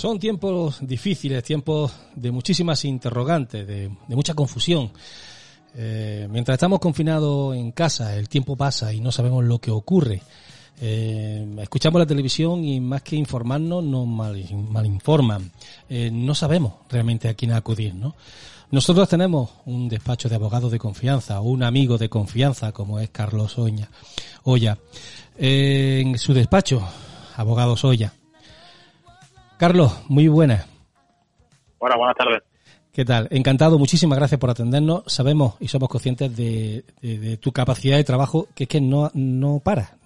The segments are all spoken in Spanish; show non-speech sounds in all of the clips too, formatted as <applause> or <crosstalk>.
Son tiempos difíciles, tiempos de muchísimas interrogantes, de, mucha confusión. Eh, mientras estamos confinados en casa, el tiempo pasa y no sabemos lo que ocurre. Eh, escuchamos la televisión y más que informarnos nos mal, informan. Eh, no sabemos realmente a quién acudir, ¿no? Nosotros tenemos un despacho de abogados de confianza, un amigo de confianza como es Carlos Oña, Oya. en su despacho, abogados Oya, Carlos, muy buenas. Hola, buenas tardes. ¿Qué tal? Encantado, muchísimas gracias por atendernos. Sabemos y somos conscientes de, tu capacidad de trabajo, que es que no, no para,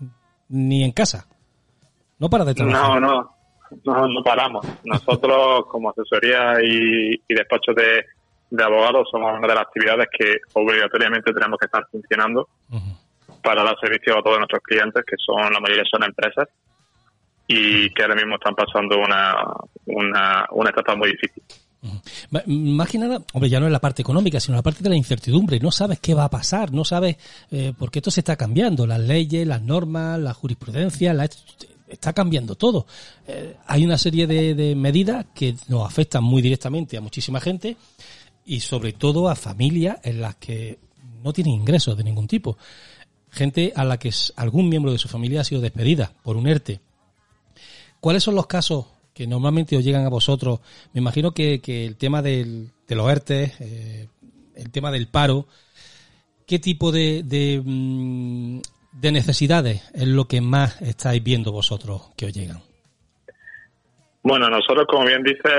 ni en casa. No para de trabajar. No, no, no, paramos. Nosotros, <laughs> como asesoría y, despacho de, abogados, somos una de las actividades que obligatoriamente tenemos que estar funcionando para dar servicio a todos nuestros clientes, que son la mayoría son empresas y que ahora mismo están pasando una, una, una etapa muy difícil. Más que nada, hombre, ya no es la parte económica, sino la parte de la incertidumbre. No sabes qué va a pasar, no sabes, eh, porque esto se está cambiando. Las leyes, las normas, la jurisprudencia, la, está cambiando todo. Eh, hay una serie de, de, medidas que nos afectan muy directamente a muchísima gente y sobre todo a familias en las que no tienen ingresos de ningún tipo. Gente a la que algún miembro de su familia ha sido despedida por un ERTE ¿Cuáles son los casos que normalmente os llegan a vosotros? Me imagino que, el tema del, de los ERTE, eh, el tema del paro, ¿qué tipo de, mm, de, necesidades es lo que más estáis viendo vosotros que os llegan? Bueno, nosotros, como bien dice,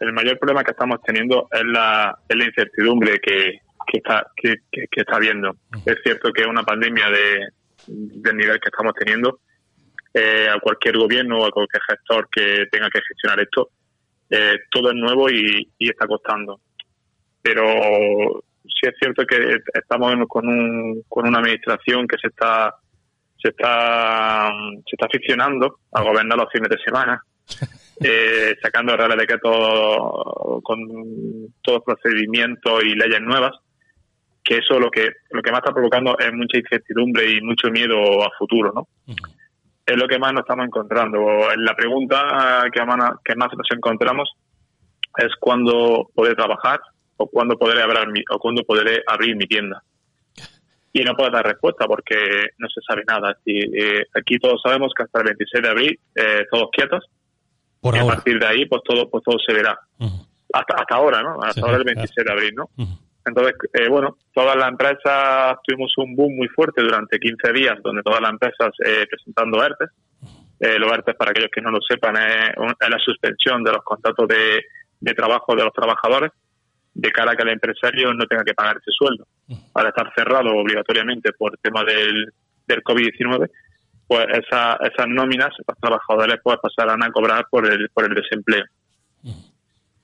el mayor problema que estamos teniendo es la, incertidumbre que, está, que, está habiendo. Es cierto que una pandemia de, del nivel que estamos teniendo eh, a cualquier gobierno o a cualquier gestor que tenga que gestionar esto. Eh, todo es nuevo y, está costando. Pero sí es cierto que estamos con, un, con una administración que se está se está se está aficionando a gobernar los fines de semana, <laughs> eh, sacando reales decretos con todos procedimientos y leyes nuevas, que eso lo que lo que más está provocando es mucha incertidumbre y mucho miedo a futuro, ¿no? Es lo que más nos estamos encontrando. La pregunta que más, que más nos encontramos es cuándo podré trabajar o cuándo podré abrir mi, o cuándo podré abrir mi tienda. Y no puedo dar respuesta porque no se sabe nada. Eh, aquí todos sabemos que hasta el 26 de abril eh, todos quietos. y a partir de ahí pues todo pues todo se verá. hasta, hasta ahora, ¿no? Hasta ahora el 26 de abril, ¿no? Entonces, eh, bueno, todas las empresas tuvimos un boom muy fuerte durante 15 días, donde todas las empresas eh, presentando ERTES. Eh, los ERTES, para aquellos que no lo sepan, es, la suspensión de los contratos de, trabajo de los trabajadores de cara a que el empresario no tenga que pagar ese sueldo. Al estar cerrado obligatoriamente por el tema del, del COVID-19, pues esa, esas nóminas, los trabajadores pues pasarán a cobrar por el, por el desempleo.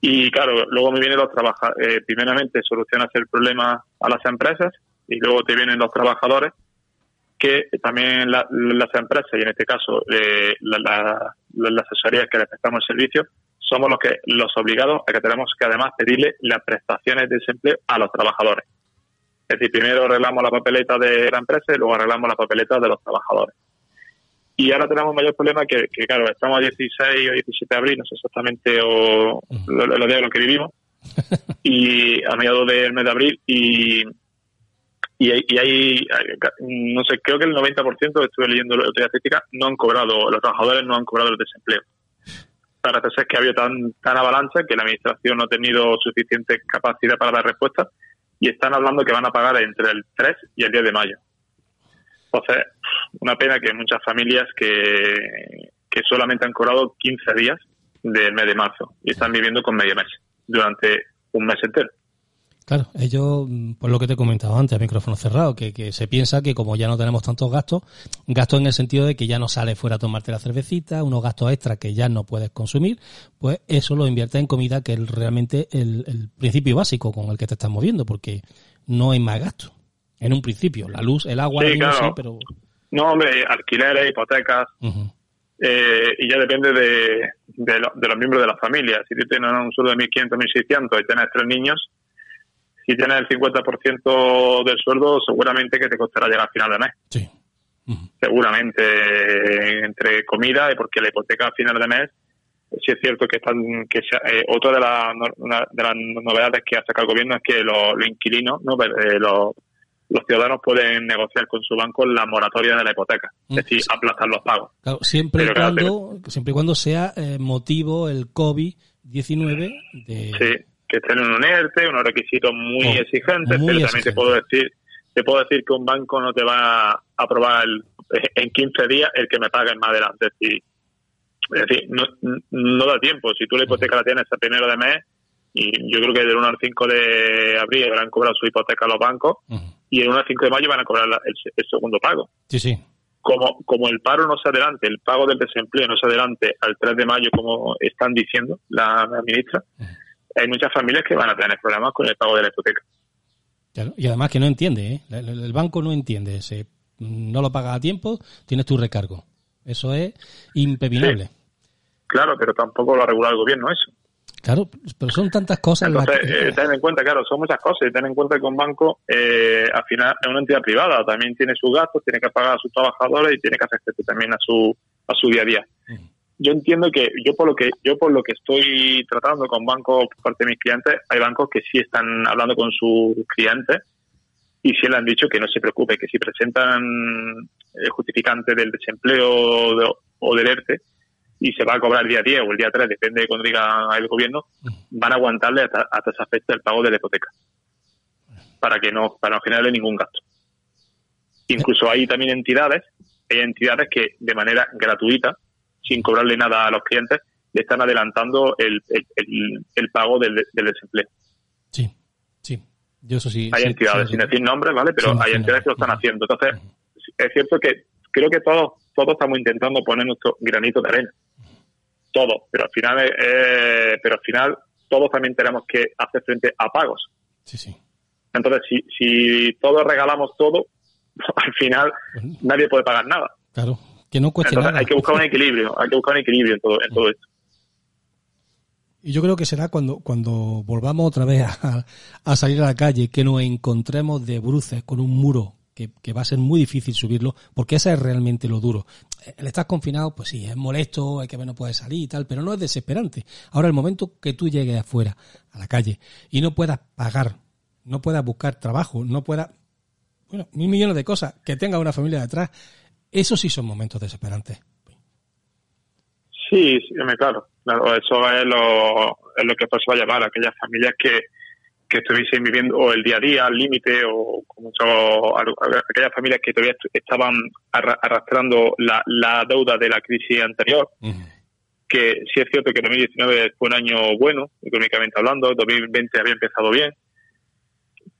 Y claro, luego me vienen los trabajadores, eh, primeramente solucionas el problema a las empresas y luego te vienen los trabajadores que también las empresas, y en este caso eh, las asesorías que les prestamos el servicio, somos los que los obligados a que tenemos que además pedirle las prestaciones de desempleo a los trabajadores. Es decir, primero arreglamos la papeleta de la empresa y luego arreglamos la papeleta de los trabajadores. Y ahora tenemos un mayor problema que, claro, estamos a 16 o 17 de abril, no sé exactamente o los días en los que vivimos, <laughs> y a mediados del mes de abril, y, y, hay, no sé, creo que el 90%, estuve leyendo la estadística, no han cobrado, los trabajadores no han cobrado el desempleo. Para es que ha habido tan, tan avalancha que la administración no ha tenido suficiente capacidad para dar respuesta y están hablando que van a pagar entre el 3 y el 10 de mayo. Entonces, una pena que muchas familias que, que solamente han cobrado 15 días del mes de marzo y están viviendo con medio mes durante un mes entero. Claro, ellos, por lo que te he comentado antes, a micrófono cerrado, que, que, se piensa que como ya no tenemos tantos gastos, gastos en el sentido de que ya no sales fuera a tomarte la cervecita, unos gastos extras que ya no puedes consumir, pues eso lo invierte en comida, que es realmente el, el principio básico con el que te estás moviendo, porque no hay más gastos en un principio. La luz, el agua, sí, claro. pero... No, hombre, alquileres, hipotecas. Eh, y ya depende de, de, los miembros de la familia. Si tú tienes un sueldo de 1.500, 1.600 y tienes tres niños, si tienes el 50% del sueldo, seguramente que te costará llegar a final de mes. Sí. Seguramente, entre comida y porque la hipoteca a final de mes, sí es cierto que están que eh, otra de, de las novedades que ha sacado el gobierno es que los, inquilinos, ¿no? Eh, los, los ciudadanos pueden negociar con su banco la moratoria de la hipoteca, es decir, mm, aplazar los pagos. siempre, y cuando, siempre y cuando sea eh, motivo el COVID-19 de... Sí, que estén en un ERTE, unos requisitos muy oh, exigentes, pero también te puedo decir te puedo decir que un banco no te va a aprobar en 15 días el que me pague más adelante. Es decir, no, no da tiempo. Si tú la hipoteca la tienes a primero de mes, y yo creo que del 1 al 5 de abril habrán cobrado su hipoteca a los bancos, y el 1 al 5 de mayo van a cobrar el, segundo pago. Sí, sí. Como, como el paro no se adelante, el pago del desempleo no se adelante al 3 de mayo, como están diciendo la, ministra, hay muchas familias que van a tener problemas con el pago de la hipoteca. y además que no entiende, ¿eh? el, banco no entiende, se, no lo paga a tiempo, tienes tu recargo. Eso es impepinable. Claro, pero tampoco lo ha regulado el gobierno eso. Claro, pero son tantas cosas. Entonces, eh, ten en cuenta, claro, son muchas cosas. Y ten en cuenta que un banco, eh, al final, es una entidad privada, también tiene sus gastos, tiene que pagar a sus trabajadores y tiene que hacer también a su, a su día a día. Yo entiendo que yo por lo que yo por lo que estoy tratando con bancos por parte de mis clientes, hay bancos que sí están hablando con sus clientes y sí le han dicho que no se preocupe, que si presentan el justificante del desempleo o del ERTE, y se va a cobrar el día 10 o el día 3, depende de cuando diga el gobierno, van a aguantarle hasta, esa fecha el pago de la hipoteca para que no para no generarle ningún gasto. Incluso hay también entidades, hay entidades que de manera gratuita, sin cobrarle nada a los clientes, le están adelantando el, el, pago del, desempleo. Sí, sí. Yo eso sí. Hay entidades, sin decir nombres, ¿vale? Pero hay entidades que lo están haciendo. Entonces, es cierto que creo que todos, todos estamos intentando poner nuestro granito de arena todo, pero al final, eh, pero al final todos también tenemos que hacer frente a pagos. Sí, sí. Entonces, si, si todos regalamos todo, <laughs> al final nadie puede pagar nada. Claro, que no cueste nada. Hay que buscar un <laughs> equilibrio, hay que buscar un equilibrio en todo, en todo esto. Y yo creo que será cuando, cuando volvamos otra vez a, a salir a la calle, que nos encontremos de bruces con un muro que, va a ser muy difícil subirlo, porque ese es realmente lo duro. El estar confinado, pues sí, es molesto, hay que ver no puedes salir y tal, pero no es desesperante. Ahora, el momento que tú llegues afuera, a la calle, y no puedas pagar, no puedas buscar trabajo, no puedas, bueno, mil millones de cosas, que tenga una familia detrás, esos sí son momentos desesperantes. Sí, sí, claro, claro, eso es lo, es lo que va a llamar aquellas familias que, que estuviesen viviendo o el día a día al límite o como aquellas familias que todavía estaban arrastrando la, la deuda de la crisis anterior. Que sí es cierto que 2019 fue un año bueno, económicamente hablando, 2020 había empezado bien,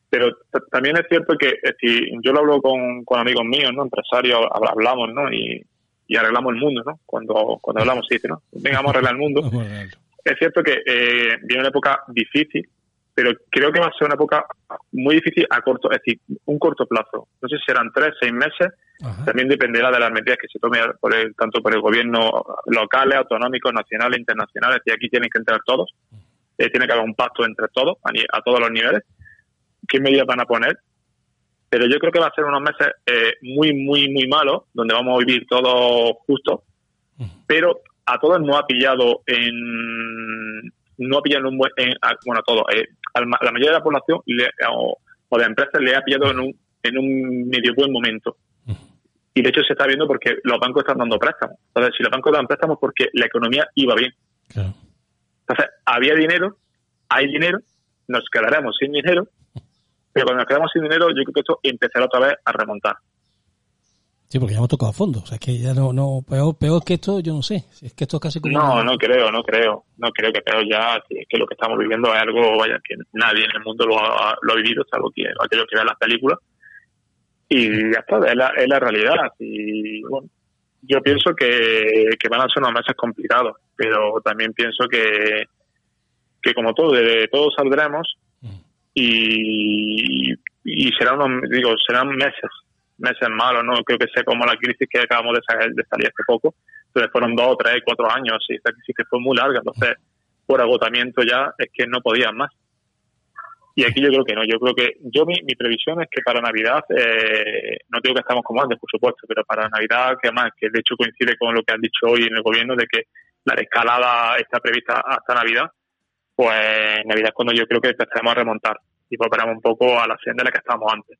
pero también es cierto que si yo lo hablo con, con amigos míos, ¿no? empresarios, hablamos, ¿no? Y, y arreglamos el mundo, ¿no? Cuando, cuando hablamos, sí, ¿no? Venga, vamos a arreglar el mundo. es cierto que eh, viene una época difícil, pero creo que va a ser una época muy difícil a corto, es decir, un corto plazo. No sé si serán tres, seis meses, también dependerá de las medidas que se tomen por el, tanto por el gobierno locales, autonómicos, nacionales, internacionales, y aquí tienen que entrar todos, eh, tiene que haber un pacto entre todos, a, todos los niveles, qué medidas van a poner, pero yo creo que va a ser unos meses eh, muy, muy, muy malos, donde vamos a vivir todos justos, pero a todos nos ha pillado en no ha pillado un buen, bueno, a todo, eh, la mayoría de la población o, de empresas le ha pillado en un, en un medio buen momento. Y de hecho se está viendo porque los bancos están dando préstamos. Entonces, si los bancos dan préstamos porque la economía iba bien. Entonces, había dinero, hay dinero, nos quedaremos sin dinero, pero cuando nos quedamos sin dinero, yo creo que esto empezará otra vez a remontar. Sí, porque ya hemos tocado a fondo. O sea, es que ya no, no peor, peor que esto, yo no sé. Es que esto es casi como. No, no creo, no creo. No creo que peor ya. Es que lo que estamos viviendo es algo, vaya, que nadie en el mundo lo ha, lo ha vivido, salvo que aquellos que vean las películas. Y ya está, es la, es la realidad. Y bueno, yo pienso que, que van a ser unos meses complicados, pero también pienso que, que como todo, de todos saldremos mm. y, y serán unos, digo, serán meses meses malos, no creo que sea como la crisis que acabamos de salir, de hace poco, Entonces fueron dos, tres, cuatro años, sí, sí que fue muy larga. Entonces, por agotamiento ya es que no podían más. Y aquí yo creo que no, yo creo que yo mi, mi previsión es que para Navidad, eh, no digo que estamos como antes, por supuesto, pero para Navidad, que además, que de hecho coincide con lo que han dicho hoy en el gobierno de que la escalada está prevista hasta Navidad, pues Navidad es cuando yo creo que empezaremos a remontar y volveremos un poco a la senda en la que estábamos antes,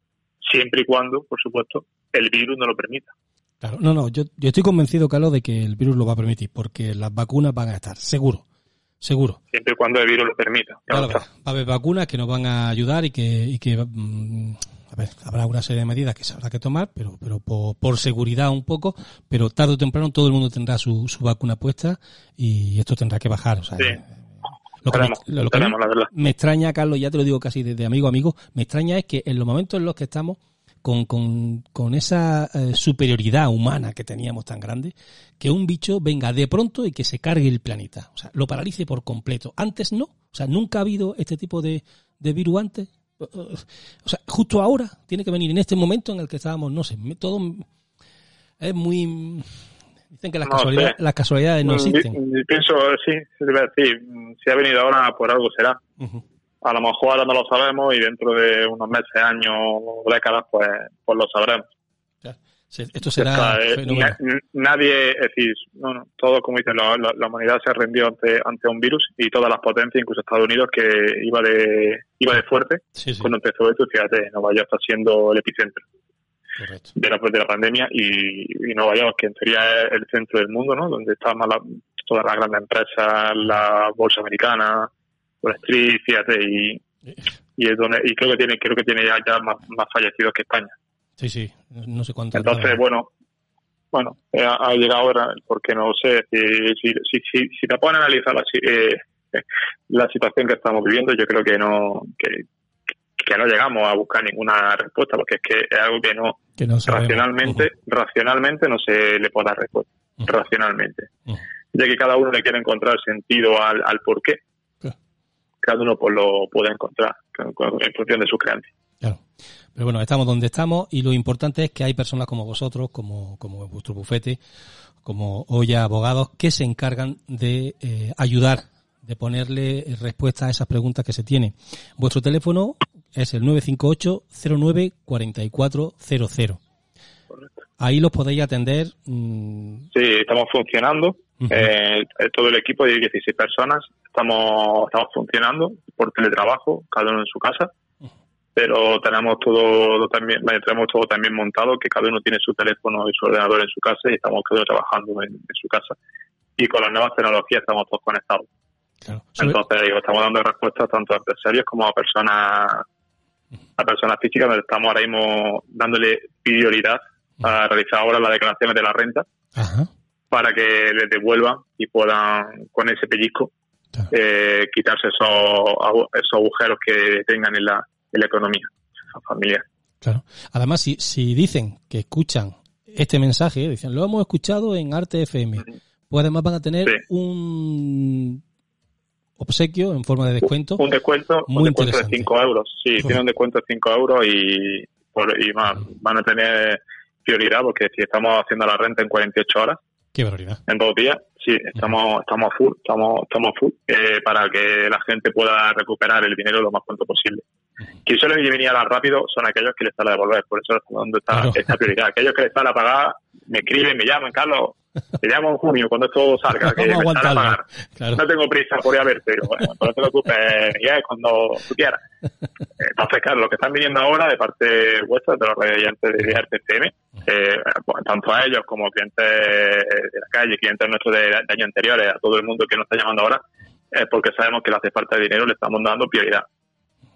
siempre y cuando, por supuesto, el virus no lo permita. Claro, no, no, yo, yo estoy convencido, Carlos, de que el virus lo va a permitir, porque las vacunas van a estar, seguro seguro. Siempre y cuando el virus lo permita. va a haber vacunas que nos van a ayudar y que, y que mm, a ver, habrá una serie de medidas que se habrá que tomar, pero, pero por, seguridad un poco, pero tarde o temprano todo el mundo tendrá su, su vacuna puesta y esto tendrá que bajar. O sea, sí. Lo que, me, me, extraña, Carlos, ya te lo digo casi desde amigo a amigo, me extraña es que en los momentos en los que estamos con, con, con esa eh, superioridad humana que teníamos tan grande, que un bicho venga de pronto y que se cargue el planeta. O sea, lo paralice por completo. Antes no. O sea, nunca ha habido este tipo de, de virus antes. O sea, justo ahora tiene que venir en este momento en el que estábamos, no sé, todo es muy... Dicen que las, casualidades, las casualidades no mm, existen. Pienso, sí, si ha venido ahora por algo será. A lo mejor ahora no lo sabemos y dentro de unos meses, años décadas, pues, pues lo sabremos. Esto será eh, nadie, es decir, no, no, todo como dicen, la, la, humanidad se rindió ante, ante un virus y todas las potencias, incluso Estados Unidos, que iba de iba de fuerte cuando empezó esto, fíjate, Nueva York está siendo el epicentro de la, de la pandemia y, y, Nueva York, que en teoría es el centro del mundo, ¿no? Donde están todas las grandes empresas, la bolsa americana, por Street, fíjate, y, y, es donde, y creo que tiene, creo que tiene ya, más, más, fallecidos que España. Sí, sí, no sé cuánto. Entonces, bueno, bueno, eh, ha, llegado ahora, porque no sé, si, si, si, si te a analizar la, eh, <laughs> la situación que estamos viviendo, yo creo que no, que, que no llegamos a buscar ninguna respuesta, porque es que es algo que no, que no racionalmente, racionalmente no se le puede dar respuesta, racionalmente. Ya que cada uno le quiere encontrar sentido al, al por qué cada uno pues lo puede encontrar en función de su creencia. Claro. Pero bueno, estamos donde estamos y lo importante es que hay personas como vosotros, como, como vuestro bufete, como hoy abogados, que se encargan de eh, ayudar, de ponerle respuesta a esas preguntas que se tienen. Vuestro teléfono es el 958 09 4400. Ahí los podéis atender. Mm, sí, estamos funcionando. Eh, todo el equipo de 16 personas estamos, estamos funcionando por teletrabajo, cada uno en su casa, pero tenemos todo también, tenemos todo también montado, que cada uno tiene su teléfono y su ordenador en su casa y estamos todos trabajando en, su casa. Y con las nuevas tecnologías estamos todos conectados. Entonces, digo, estamos dando respuestas tanto a empresarios como a personas a personas físicas, donde estamos ahora mismo dándole prioridad a realizar ahora las declaraciones de la renta para que les devuelvan y puedan, con ese pellizco, eh, quitarse esos, esos agujeros que tengan en la, en la economía familiar. Claro. Además, si, si dicen que escuchan este mensaje, dicen, lo hemos escuchado en Arte FM, pues además van a tener un obsequio en forma de descuento. Un descuento, muy un descuento de 5 euros. Sí, tiene un descuento de 5 euros y, por, y van, van a tener prioridad porque si estamos haciendo la renta en 48 horas, Qué barbaridad. En dos días, sí, estamos, estamos full, estamos, estamos full, eh, para que la gente pueda recuperar el dinero lo más pronto posible. Quien suele venir a rápido son aquellos que les sale a devolver, por eso es donde está esta prioridad. Aquellos que les sale a pagar, me escriben, me llaman, Carlos, te llamo en junio cuando esto salga, <laughs> que me a pagar. No tengo prisa por ir a verte, pero bueno, no te preocupes, ya es cuando tú quieras. Entonces, claro, los que están viniendo ahora de parte vuestra, de los radiantes de RTCM, eh, tanto a ellos como clientes de la calle, clientes nuestros de, años anteriores, a todo el mundo que nos está llamando ahora, es porque sabemos que le hace falta de dinero, le estamos dando prioridad.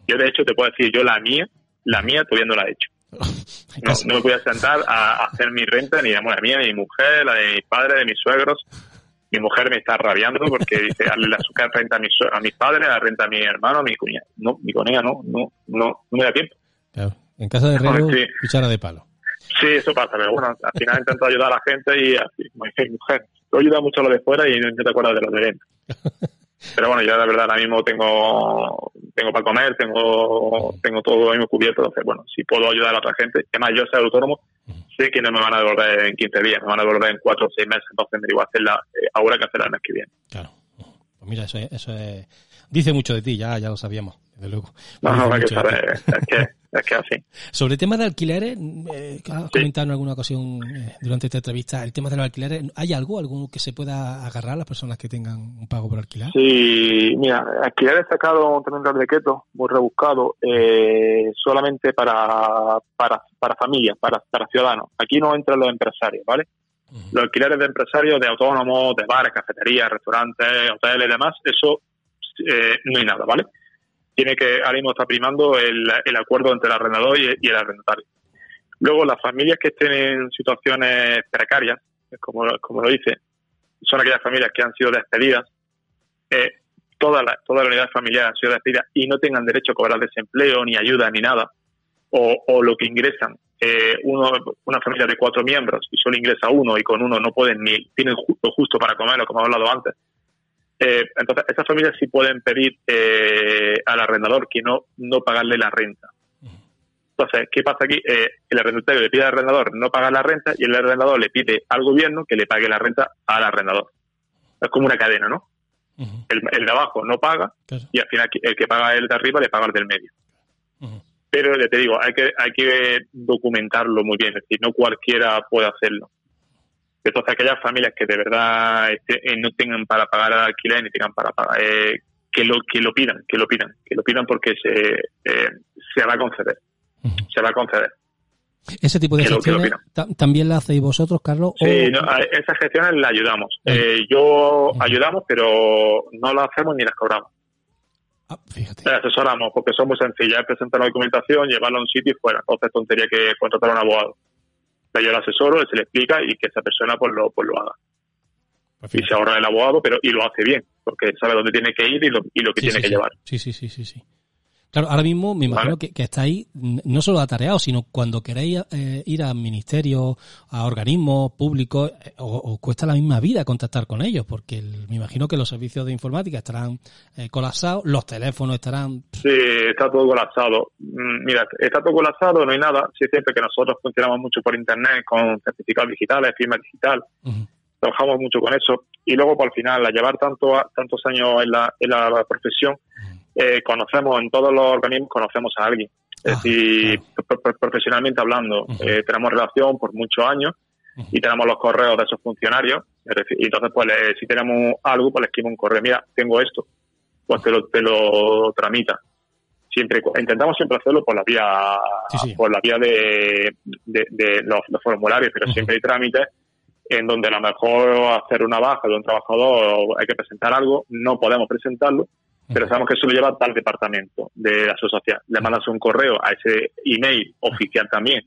Yo, de hecho, te puedo decir, yo la mía, la mía todavía no la he hecho. No, no me voy a sentar a, hacer mi renta ni la mía, ni mi mujer, la de mis padres, de mis suegros. Mi mujer me está rabiando porque dice, darle la azúcar renta a mis, a mis padres, la renta a mi hermano, a mi cuñada. No, mi cuñada no, no, no, no me da tiempo. Claro. En casa de herrero, cuchara de palo. Sí, eso pasa, pero bueno, al final intento ayudar a la gente y así, como dice mi mujer, tú ayudas mucho a lo de fuera y no te acuerdas de los de dentro. <laughs> Pero bueno, yo la verdad ahora mismo tengo tengo para comer, tengo tengo todo mismo cubierto, entonces bueno, si puedo ayudar a otra gente, además yo soy autónomo, sé que no me van a devolver en 15 días, me van a devolver en 4 o 6 meses, entonces me digo, hacerla eh, ahora que hacerla el mes que viene. Claro. Pues mira, eso es, eso es, dice mucho de ti, ya, ya lo sabíamos, desde luego. No, no, hay que saber, es que, es que así. <laughs> Sobre el tema de alquileres, eh, que has comentado en alguna ocasión eh, durante esta entrevista, el tema de los alquileres, ¿hay algo, algo que se pueda agarrar a las personas que tengan un pago por alquilar? Sí, mira, aquí he sacado término de decreto muy rebuscado eh, solamente para, para, para familias, para, para ciudadanos. Aquí no entran los empresarios, ¿vale? Los alquileres de empresarios, de autónomos, de bares, cafeterías, restaurantes, hoteles y demás, eso eh, no hay nada, ¿vale? Tiene que, ahora mismo está primando el, el acuerdo entre el arrendador y, el arrendatario. Luego, las familias que estén en situaciones precarias, como, como lo dice, son aquellas familias que han sido despedidas, eh, toda, la, toda la unidad familiar han sido despedidas y no tengan derecho a cobrar desempleo, ni ayuda, ni nada, o, o lo que ingresan, eh, uno, una familia de cuatro miembros y solo ingresa uno y con uno no pueden ni, tienen lo justo para comerlo, como he hablado antes. Eh, entonces, esas familias sí pueden pedir eh, al arrendador que no, no pagarle la renta. Entonces, ¿qué pasa aquí? Eh, el arrendatario le pide al arrendador no pagar la renta y el arrendador le pide al gobierno que le pague la renta al arrendador. Es como una cadena, ¿no? El, el de abajo no paga claro, y al final el que paga el de arriba le paga el del medio. Pero ya te digo, hay que, hay que documentarlo muy bien, es decir, no cualquiera puede hacerlo. Entonces, aquellas familias que de verdad este, eh, no tengan para pagar el alquiler ni tengan para pagar, eh, que lo que lo pidan, que lo pidan, que lo pidan porque se, eh, se va a conceder, se va a conceder. Ese tipo de Que lo- lo también la hacéis vosotros, Carlos. Sí, o- no, a esas gestiones las ayudamos. Eh, yo ayudamos, pero no las hacemos ni las cobramos. Ah, fíjate. Las asesoramos porque son muy sencillas. Es presentar la documentación, llevarla a un sitio y fuera. Entonces, tontería que contratar a un abogado. Yo lo asesoro, se le explica y que esa persona pues lo, pues lo haga. Pues Y se ahorra el abogado, pero y lo hace bien, porque sabe dónde tiene que ir y lo, y lo que Sí, tiene sí, que sí. llevar. Sí, sí, sí, sí, sí. Claro, ahora mismo me imagino Vale. que, que estáis no solo atareados, sino cuando queréis eh, ir a ministerios, a organismos públicos, eh, os cuesta la misma vida contactar con ellos, porque el- me imagino que los servicios de informática estarán eh, colapsados, los teléfonos estarán... Sí, está todo colapsado. Mm, Mira, está todo colapsado, no hay nada. Sí cierto que nosotros funcionamos mucho por Internet con certificados digitales, firma digital. Trabajamos mucho con eso y luego por al final al llevar tanto tantos años en la, en la profesión eh, conocemos en todos los organismos conocemos a alguien. Es Ah, decir pro- pro- profesionalmente hablando eh, tenemos relación por muchos años y tenemos los correos de esos funcionarios y entonces pues le- si tenemos algo pues le escribo un correo mira tengo esto pues te lo, te lo tramita. Siempre intentamos siempre hacerlo por la vía Sí, sí. por la vía de, de, de los, los formularios pero siempre hay trámites en donde a lo mejor hacer una baja de un trabajador hay que presentar algo, no podemos presentarlo, pero sabemos que eso lo lleva tal departamento de la asociación. Le mandas un correo a ese email oficial también,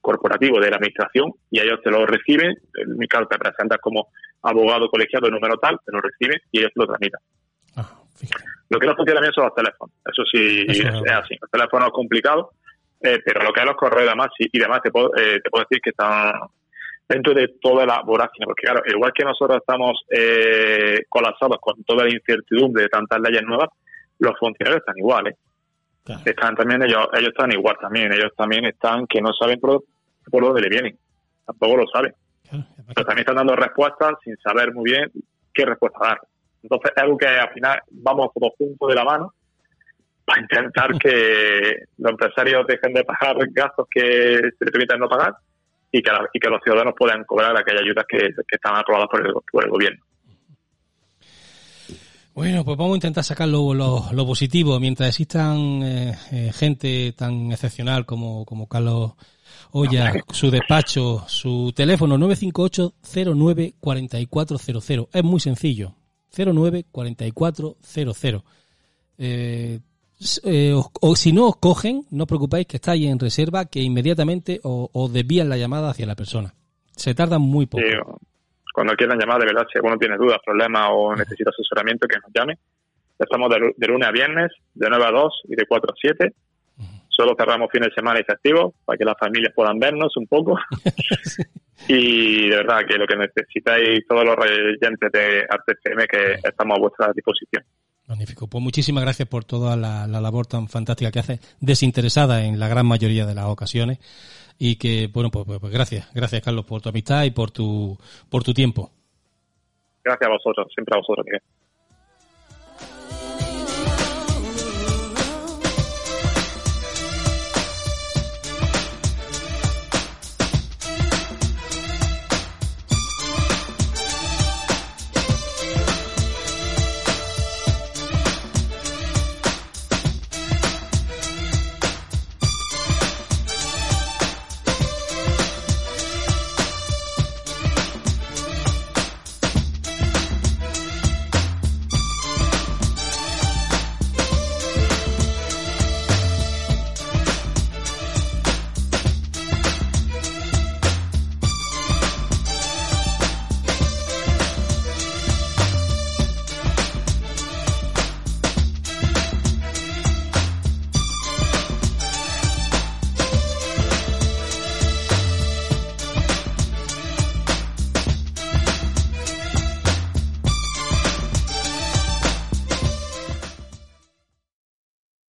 corporativo de la administración, y ellos te lo reciben, en mi caso te presentas como abogado colegiado número tal, te lo reciben y ellos te lo tramitan. Ah. Lo que no funciona bien son los teléfonos, eso sí Eso es, así. Los teléfonos es complicado, eh, pero lo que es los correos y demás, sí, y demás te puedo, eh, te puedo decir que están dentro de toda la vorágine, porque claro, igual que nosotros estamos eh, colapsados con toda la incertidumbre de tantas leyes nuevas, los funcionarios están iguales. Claro. Están también ellos, ellos están igual también, ellos también están que no saben por, por dónde le vienen, tampoco lo saben, Claro. pero también están dando respuestas sin saber muy bien qué respuesta dar. Entonces es algo que al final vamos todos juntos de la mano para intentar <laughs> que los empresarios dejen de pagar gastos que se les permitan no pagar y que, la- y que los ciudadanos puedan cobrar aquellas ayudas que, que están aprobadas por el, por el gobierno. Bueno, pues vamos a intentar sacar lo, lo- lo positivo. Mientras existan eh, eh, gente tan excepcional como, como Carlos Olla, su despacho, su teléfono 958-09-4400. Es muy sencillo. 09-4400. Eh, s- eh, os- o si no os cogen, no os preocupéis que estáis en reserva, que inmediatamente os, os desvían la llamada hacia la persona. Se tarda muy poco. Sí, cuando quieran llamar, de verdad, si alguno tiene dudas, problemas o necesita asesoramiento, que nos llame. Estamos de, lu- de lunes a viernes, de 9 a 2 y de 4 a 7. Solo cerramos fines de semana y festivos para que las familias puedan vernos un poco. <laughs> Y de verdad que lo que necesitáis, todos los reyentes de Arte FM, que estamos a vuestra disposición. Magnífico. Pues muchísimas gracias por toda la, labor tan fantástica que haces, desinteresada en la gran mayoría de las ocasiones. Y que, bueno, pues, pues, pues, gracias. Gracias, Carlos, por tu amistad y por tu, por tu tiempo. Gracias a vosotros, siempre a vosotros.